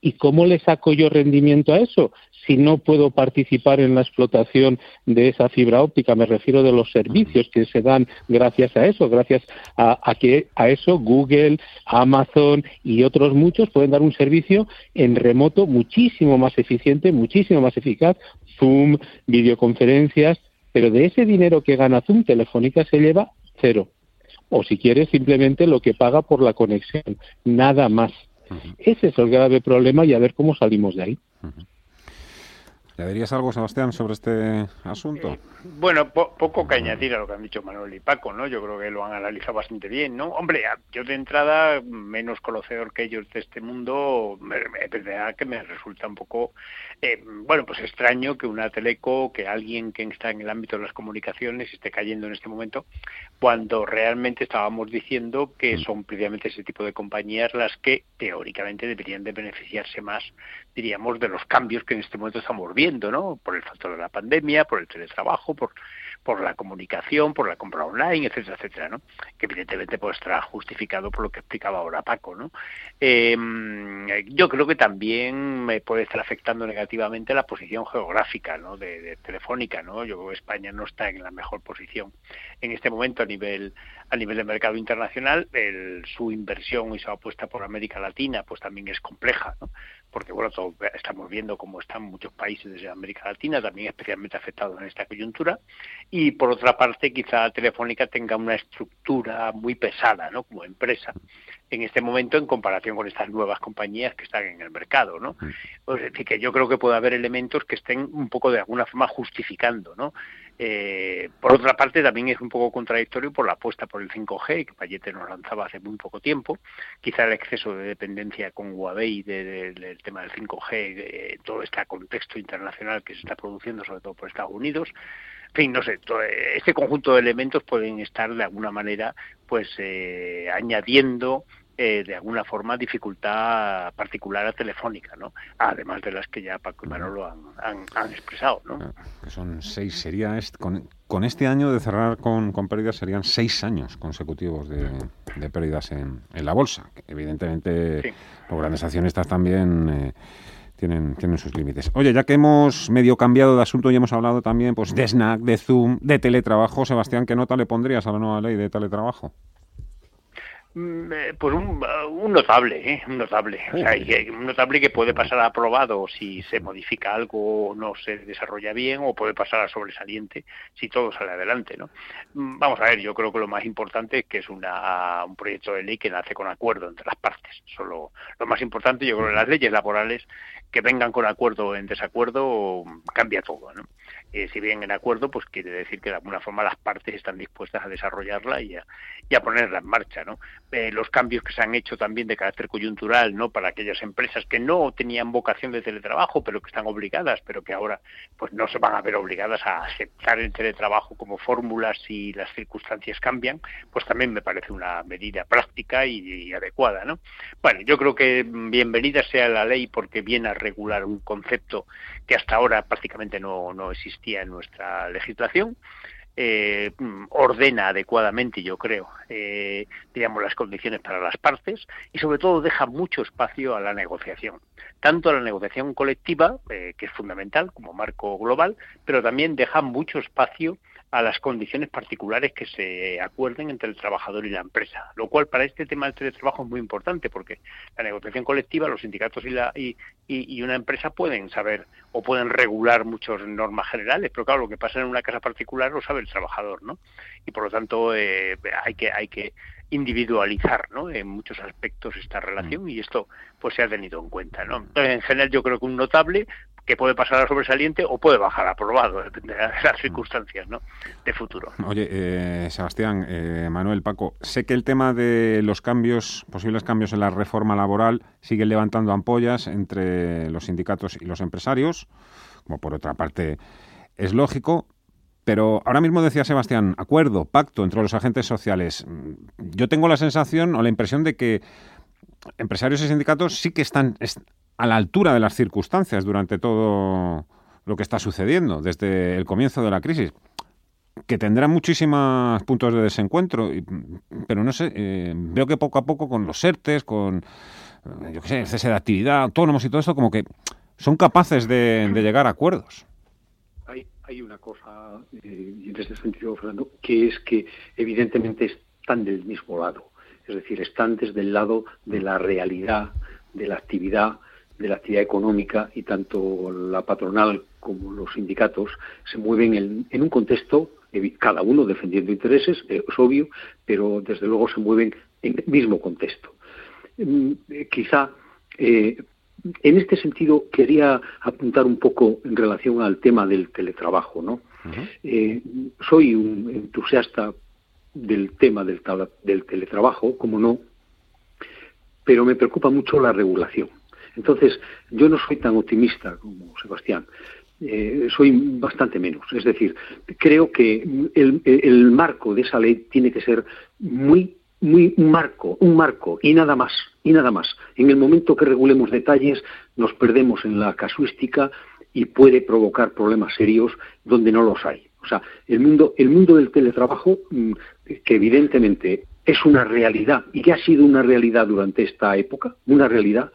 Speaker 25: ¿Y cómo le saco yo rendimiento a eso? Si no puedo participar en la explotación de esa fibra óptica, me refiero de los servicios que se dan gracias a eso, gracias a, que a eso Google, Amazon y otros muchos pueden dar un servicio en remoto muchísimo más eficiente, muchísimo más eficaz, Zoom, videoconferencias, pero de ese dinero que gana Zoom, Telefónica se lleva cero. O si quieres, simplemente lo que paga por la conexión, nada más. Ese es el grave problema y a ver cómo salimos de ahí.
Speaker 14: ¿Le dirías algo, Sebastián, sobre este asunto? Eh,
Speaker 26: bueno, poco que añadir a lo que han dicho Manuel y Paco, ¿no? Yo creo que lo han analizado bastante bien, ¿no? Hombre, yo de entrada, menos conocedor que ellos de este mundo, me, me que me resulta un poco, eh, bueno, pues extraño que una teleco, que alguien que está en el ámbito de las comunicaciones esté cayendo en este momento, cuando realmente estábamos diciendo que mm. son precisamente ese tipo de compañías las que teóricamente deberían de beneficiarse más, diríamos, de los cambios que en este momento estamos viendo ¿no? Por el factor de la pandemia, por el teletrabajo, por, la comunicación, por la compra online, etcétera, etcétera, ¿no? Que evidentemente pues estará justificado por lo que explicaba ahora Paco, ¿no? Em, yo creo que también me puede estar afectando negativamente la posición geográfica, ¿no? De, Telefónica, ¿no? Yo creo que España no está en la mejor posición en este momento a nivel a nivel de mercado internacional. El, su inversión y su apuesta por América Latina, pues también es compleja, ¿no? Porque bueno, estamos viendo cómo están muchos países de América Latina también especialmente afectados en esta coyuntura y por otra parte quizá Telefónica tenga una estructura muy pesada, ¿no? Como empresa en este momento en comparación con estas nuevas compañías que están en el mercado, ¿no? Es decir, que yo creo que puede haber elementos que estén un poco de alguna forma justificando, ¿no? Eh, por otra parte, también es un poco contradictorio por la apuesta por el 5G que Payete nos lanzaba hace muy poco tiempo. Quizá el exceso de dependencia con Huawei del tema del 5G, todo este contexto internacional que se está produciendo, sobre todo por Estados Unidos. En fin, no sé, este conjunto de elementos pueden estar de alguna manera pues eh, añadiendo eh, de alguna forma dificultad particular a Telefónica, ¿no? Además de las que ya Paco y Manolo han, han, expresado, ¿no?
Speaker 14: Ah, que son seis, sería con, con, este año de cerrar con, con, pérdidas serían seis años consecutivos de, de pérdidas en, en, la bolsa. Evidentemente los grandes accionistas también... Eh, tienen, tienen sus límites. Oye, ya que hemos medio cambiado de asunto y hemos hablado también pues, de Snack, de Zoom, de teletrabajo, Sebastián, ¿qué nota le pondrías a la nueva ley de teletrabajo?
Speaker 26: Mm, eh, pues un, un, notable, ¿eh? un notable, o sea, un notable que puede pasar a aprobado si se modifica algo o no se desarrolla bien, o puede pasar a sobresaliente si todo sale adelante, ¿no? Mm, vamos a ver, yo creo que lo más importante es que es una, un proyecto de ley que nace con acuerdo entre las partes. Solo lo más importante, yo creo que las leyes laborales que vengan con acuerdo o en desacuerdo cambia todo, ¿no? Eh, si bien en acuerdo, pues quiere decir que de alguna forma las partes están dispuestas a desarrollarla y a, y a ponerla en marcha, ¿no? Eh, los cambios que se han hecho también de carácter coyuntural, ¿no? Para aquellas empresas que no tenían vocación de teletrabajo, pero que están obligadas, pero que ahora pues no se van a ver obligadas a aceptar el teletrabajo como fórmula si las circunstancias cambian, pues también me parece una medida práctica y, adecuada, ¿no? Bueno, yo creo que bienvenida sea la ley porque viene a regular un concepto que hasta ahora prácticamente no, no en nuestra legislación eh, ordena adecuadamente, yo creo, eh, digamos, las condiciones para las partes y sobre todo deja mucho espacio a la negociación, tanto a la negociación colectiva, eh, que es fundamental como marco global, pero también deja mucho espacio a las condiciones particulares que se acuerden entre el trabajador y la empresa, lo cual para este tema del teletrabajo es muy importante porque la negociación colectiva, los sindicatos y, la, y, y, una empresa pueden saber o pueden regular muchas normas generales, pero claro, lo que pasa en una casa particular lo sabe el trabajador, ¿no? Y por lo tanto eh, hay que hay que individualizar ¿no? en muchos aspectos esta relación mm. y esto pues se ha tenido en cuenta. ¿no? En general yo creo que un notable que puede pasar a sobresaliente o puede bajar a aprobado, depende de las circunstancias ¿no? de futuro.
Speaker 14: Oye, eh, Sebastián, eh, Manuel, Paco, sé que el tema de los cambios, posibles cambios en la reforma laboral, sigue levantando ampollas entre los sindicatos y los empresarios, como por otra parte es lógico, pero ahora mismo decía Sebastián, acuerdo, pacto entre los agentes sociales. Yo tengo la sensación o la impresión de que empresarios y sindicatos sí que están a la altura de las circunstancias durante todo lo que está sucediendo desde el comienzo de la crisis que tendrá muchísimos puntos de desencuentro, pero no sé, eh, veo que poco a poco con los ERTES, con eh, yo qué sé, el cese de actividad, autónomos y todo esto, como que son capaces de, llegar a acuerdos.
Speaker 24: Hay, una cosa, eh, en ese sentido, Fernando, que es que evidentemente están del mismo lado, es decir, están desde el lado de la realidad, de la actividad, de la actividad económica y tanto la patronal como los sindicatos se mueven en, un contexto, cada uno defendiendo intereses, eh, es obvio, pero desde luego se mueven en el mismo contexto. Mm, eh, quizá eh, en este sentido quería apuntar un poco en relación al tema del teletrabajo. ¿no? soy un entusiasta del tema del teletrabajo, como no, pero me preocupa mucho la regulación. Entonces, yo no soy tan optimista como Sebastián. Eh, soy bastante menos. Es decir, creo que el, marco de esa ley tiene que ser muy, muy un marco, un marco y nada más, y nada más. En el momento que regulemos detalles, nos perdemos en la casuística y puede provocar problemas serios donde no los hay. O sea, el mundo, el mundo del teletrabajo, mm, que evidentemente es una realidad y que ha sido una realidad durante esta época, una realidad,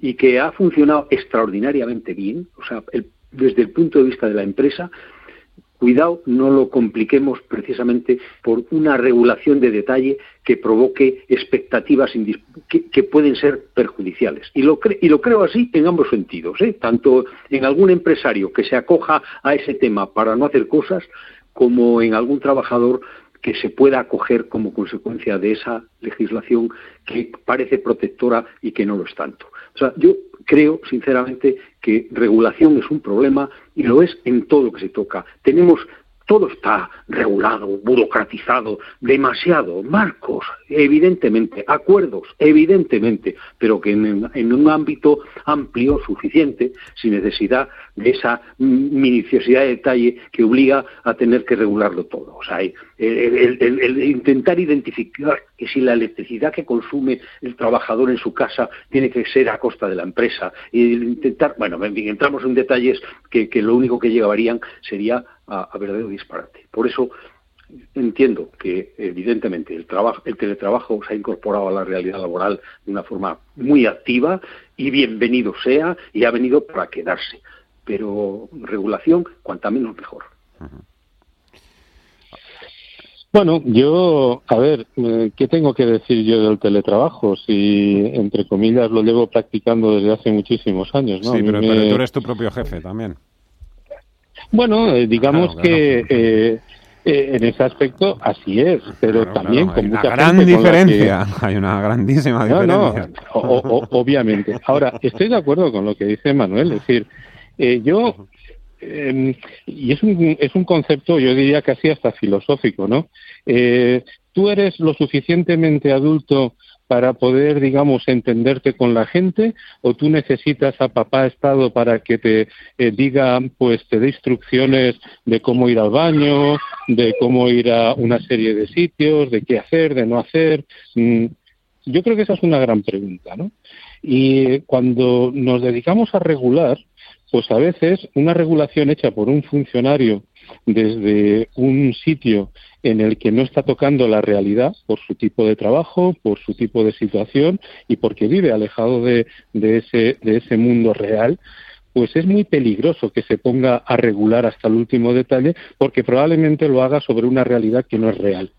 Speaker 24: y que ha funcionado extraordinariamente bien, o sea, desde el punto de vista de la empresa, cuidado, no lo compliquemos precisamente por una regulación de detalle que provoque expectativas que, pueden ser perjudiciales. Y lo, creo así en ambos sentidos, ¿eh? tanto en algún empresario que se acoja a ese tema para no hacer cosas, como en algún trabajador que se pueda acoger como consecuencia de esa legislación que parece protectora y que no lo es tanto. O sea, yo creo, sinceramente, que regulación es un problema y lo es en todo lo que se toca. Tenemos todo está regulado, burocratizado, demasiado, marcos, evidentemente, acuerdos, evidentemente, pero que en, un ámbito amplio, suficiente, sin necesidad de esa minuciosidad de detalle que obliga a tener que regularlo todo. O sea, el, intentar identificar que si la electricidad que consume el trabajador en su casa tiene que ser a costa de la empresa, y intentar, bueno, entramos en detalles que, que lo único que llevarían sería a, verdadero disparate. Por eso entiendo que evidentemente el trabajo, el teletrabajo se ha incorporado a la realidad laboral de una forma muy activa y bienvenido sea y ha venido para quedarse. Pero regulación, cuanta menos mejor.
Speaker 25: Bueno, yo, a ver, eh, ¿qué tengo que decir yo del teletrabajo? Si, entre comillas, lo llevo practicando desde hace muchísimos años, ¿no?
Speaker 14: Sí, pero, tú eres tu propio jefe también.
Speaker 25: Bueno, eh, digamos que eh, eh, en ese aspecto así es, pero también con mucha
Speaker 14: gran diferencia. Hay una grandísima diferencia.
Speaker 25: No, obviamente. Ahora, estoy de acuerdo con lo que dice Manuel. Es decir, yo em, y es un, es un concepto, yo diría casi hasta filosófico, ¿no? Eh, tú eres lo suficientemente adulto para poder, digamos, entenderte con la gente o tú necesitas a papá Estado para que te eh, diga, pues te dé instrucciones de cómo ir al baño, de cómo ir a una serie de sitios, de qué hacer, de no hacer. Mm, yo creo que esa es una gran pregunta, ¿no? Y cuando nos dedicamos a regular, pues a veces una regulación hecha por un funcionario desde un sitio en el que no está tocando la realidad por su tipo de trabajo, por su tipo de situación y porque vive alejado de, ese, de ese mundo real, pues es muy peligroso que se ponga a regular hasta el último detalle porque probablemente lo haga sobre una realidad que no es real.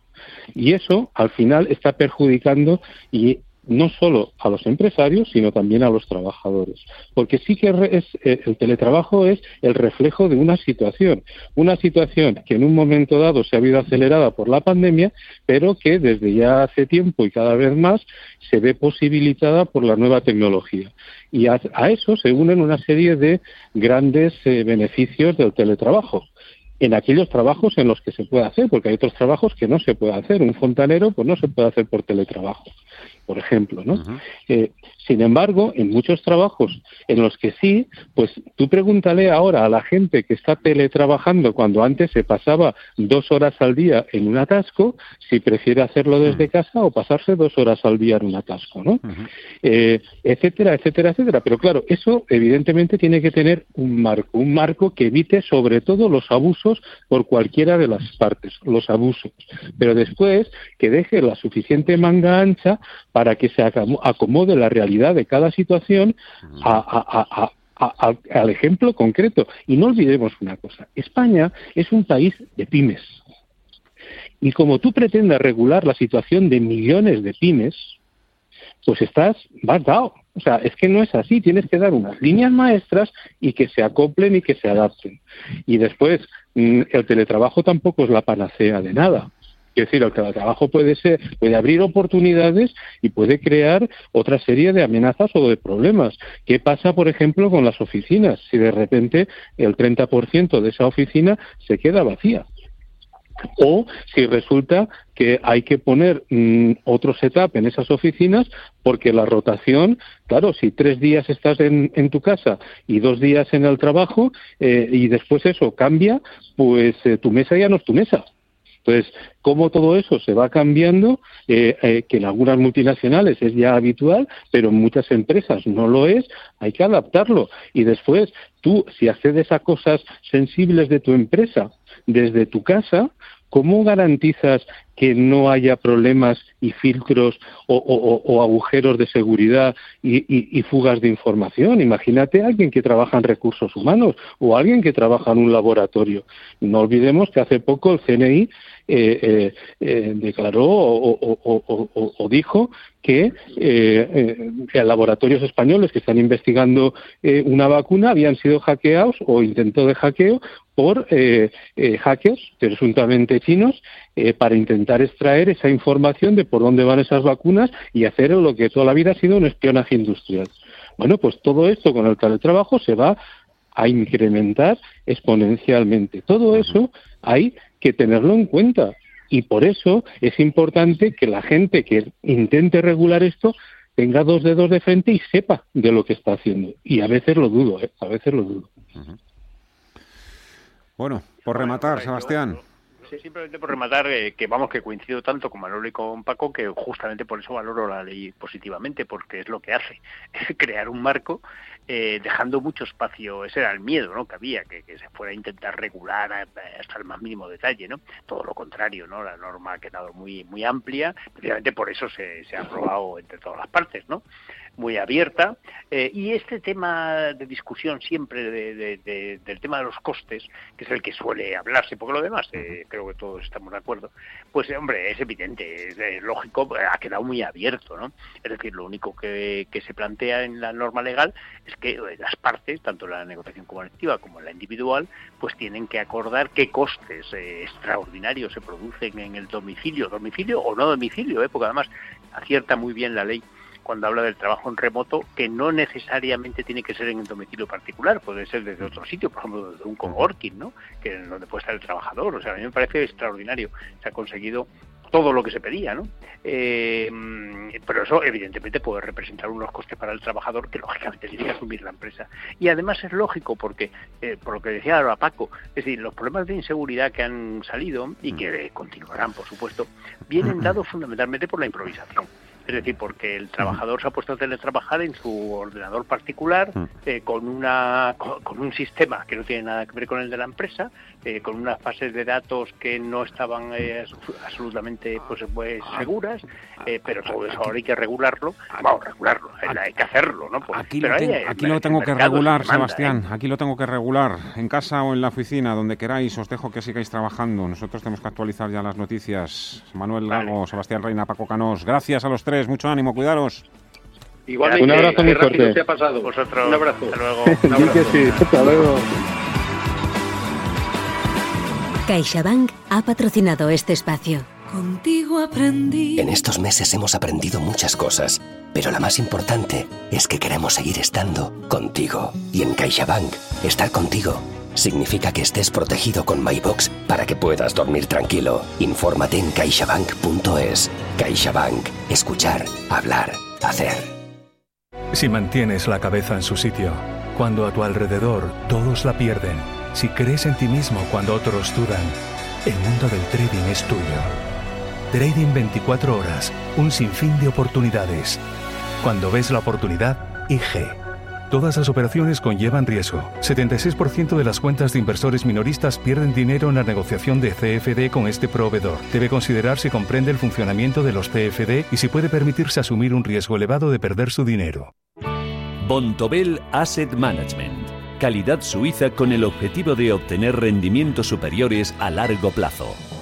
Speaker 25: Y eso, al final, está perjudicando y no solo a los empresarios, sino también a los trabajadores. Porque sí que es, eh, el teletrabajo es el reflejo de una situación, una situación que en un momento dado se ha habido acelerada por la pandemia, pero que desde ya hace tiempo y cada vez más se ve posibilitada por la nueva tecnología. Y a, eso se unen una serie de grandes eh, beneficios del teletrabajo en aquellos trabajos en los que se puede hacer, porque hay otros trabajos que no se puede hacer. Un fontanero, pues no se puede hacer por teletrabajo por ejemplo, ¿no? Eh, sin embargo, en muchos trabajos en los que sí, pues tú pregúntale ahora a la gente que está teletrabajando cuando antes se pasaba dos horas al día en un atasco, si prefiere hacerlo desde casa o pasarse dos horas al día en un atasco, ¿no? Eh, etcétera, etcétera, etcétera. Pero claro, eso evidentemente tiene que tener un marco, un marco que evite sobre todo los abusos por cualquiera de las partes, los abusos. Pero después que deje la suficiente manga ancha para que se acomode la realidad de cada situación al ejemplo concreto. Y no olvidemos una cosa, España es un país de pymes. Y como tú pretendas regular la situación de millones de pymes, pues estás, vas dado. O sea, es que no es así, tienes que dar unas líneas maestras y que se acoplen y que se adapten. Y después, mm, el teletrabajo tampoco es la panacea de nada. Es decir, el trabajo puede ser, puede abrir oportunidades y puede crear otra serie de amenazas o de problemas. ¿Qué pasa, por ejemplo, con las oficinas? Si de repente el 30% de esa oficina se queda vacía. O si resulta que hay que poner mm, otro setup en esas oficinas porque la rotación, claro, si tres días estás en, tu casa y dos días en el trabajo eh, y después eso cambia, pues eh, tu mesa ya no es tu mesa. Entonces, cómo todo eso se va cambiando, eh, eh, que en algunas multinacionales es ya habitual, pero en muchas empresas no lo es, hay que adaptarlo. Y después, tú, si accedes a cosas sensibles de tu empresa desde tu casa, ¿cómo garantizas que no haya problemas y filtros o, agujeros de seguridad y, fugas de información? Imagínate a alguien que trabaja en recursos humanos o alguien que trabaja en un laboratorio. No olvidemos que hace poco el CNI eh, eh, eh, declaró o, dijo que laboratorios españoles que están investigando una vacuna habían sido hackeados o intento de hackeo por hackers presuntamente chinos para intentar extraer esa información de por dónde van esas vacunas y hacer lo que toda la vida ha sido un espionaje industrial. Bueno, pues todo esto con el teletrabajo se va a incrementar exponencialmente. Todo eso hay que tenerlo en cuenta y por eso es importante que la gente que intente regular esto tenga dos dedos de frente y sepa de lo que está haciendo. Y a veces lo dudo, ¿eh? a veces lo dudo.
Speaker 14: Bueno, por rematar, Sebastián.
Speaker 26: Sí, simplemente por rematar, eh, que vamos, que coincido tanto con Manolo y con Paco, que justamente por eso valoro la ley positivamente, porque es lo que hace, es crear un marco eh, dejando mucho espacio, ese era el miedo ¿no? que había, que, se fuera a intentar regular hasta el más mínimo detalle, ¿no? Todo lo contrario, ¿no? La norma ha quedado muy, muy amplia, precisamente por eso se, se ha aprobado entre todas las partes, ¿no? Muy abierta eh, y este tema de discusión siempre del tema de los costes, que es el que suele hablarse, porque lo demás eh, creo que todos estamos de acuerdo, pues hombre, es evidente, es, lógico, ha quedado muy abierto, ¿no? Es decir, lo único que, se plantea en la norma legal es que eh, las partes, tanto la negociación colectiva como la individual, pues tienen que acordar qué costes extraordinarios se producen en el domicilio, domicilio o no domicilio, porque además acierta muy bien la ley cuando habla del trabajo en remoto, que no necesariamente tiene que ser en el domicilio particular, puede ser desde otro sitio, por ejemplo, desde un coworking, ¿no? Que donde puede estar el trabajador. O sea, a mí me parece extraordinario. Se ha conseguido todo lo que se pedía, ¿no? Eh, pero eso evidentemente puede representar unos costes para el trabajador que lógicamente tiene que asumir la empresa. Y además es lógico porque, eh, por lo que decía ahora Paco, es decir, los problemas de inseguridad que han salido y que continuarán, por supuesto, vienen dados fundamentalmente por la improvisación. Es decir, porque el trabajador se ha puesto a teletrabajar en su ordenador particular eh, con, una, con, un sistema que no tiene nada que ver con el de la empresa, eh, con unas bases de datos que no estaban eh, absolutamente pues, pues seguras, pero todo eso ahora hay que regularlo. Vamos, regularlo, hay que hacerlo. ¿no? Pues,
Speaker 14: aquí, lo, aquí lo tengo que regular, Sebastián, aquí lo tengo que regular, en casa o en la oficina, donde queráis, os dejo que sigáis trabajando. Nosotros tenemos que actualizar ya las noticias. Manuel Lago, Sebastián Reina, Paco Canós, gracias a los tres mucho ánimo, cuidaros.
Speaker 25: Igualmente, un abrazo muy fuerte.
Speaker 26: Se ha pasado. Vosotros,
Speaker 25: un abrazo.
Speaker 26: Hasta luego.
Speaker 25: Un abrazo. sí, hasta luego.
Speaker 27: CaixaBank ha patrocinado este espacio.
Speaker 28: Contigo aprendí.
Speaker 22: En estos meses hemos aprendido muchas cosas, pero la más importante es que queremos seguir estando contigo. Y en CaixaBank, estar contigo significa que estés protegido con MyBox para que puedas dormir tranquilo. Infórmate en caixabank.es. CaixaBank. Escuchar, hablar, hacer.
Speaker 19: Si mantienes la cabeza en su sitio, cuando a tu alrededor todos la pierden, si crees en ti mismo cuando otros dudan, el mundo del trading es tuyo. Trading 24 horas, un sinfín de oportunidades. Cuando ves la oportunidad, IG. Todas las operaciones conllevan riesgo. 76% de las cuentas de inversores minoristas pierden dinero en la negociación de CFD con este proveedor. Debe considerar si comprende el funcionamiento de los CFD y si puede permitirse asumir un riesgo elevado de perder su dinero.
Speaker 15: Bontobel Asset Management. Calidad suiza con el objetivo de obtener rendimientos superiores a largo plazo.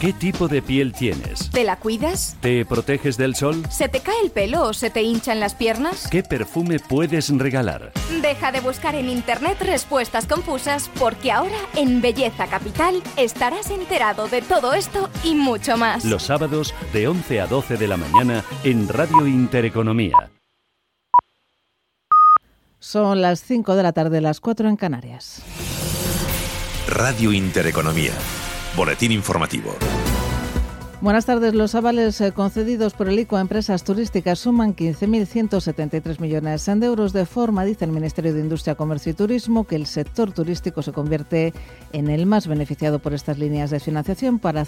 Speaker 15: ¿Qué tipo de piel tienes?
Speaker 17: ¿Te la cuidas?
Speaker 15: ¿Te proteges del sol?
Speaker 17: ¿Se te cae el pelo o se te hinchan las piernas?
Speaker 15: ¿Qué perfume puedes regalar?
Speaker 17: Deja de buscar en internet respuestas confusas porque ahora en Belleza Capital estarás enterado de todo esto y mucho más.
Speaker 15: Los sábados de 11 a 12 de la mañana en Radio Intereconomía.
Speaker 29: Son las 5 de la tarde, las 4 en Canarias.
Speaker 23: Radio Intereconomía. Boletín informativo.
Speaker 29: Buenas tardes. Los avales eh, concedidos por el ICO a empresas turísticas suman 15.173 millones de euros de forma, dice el Ministerio de Industria, Comercio y Turismo, que el sector turístico se convierte en el más beneficiado por estas líneas de financiación para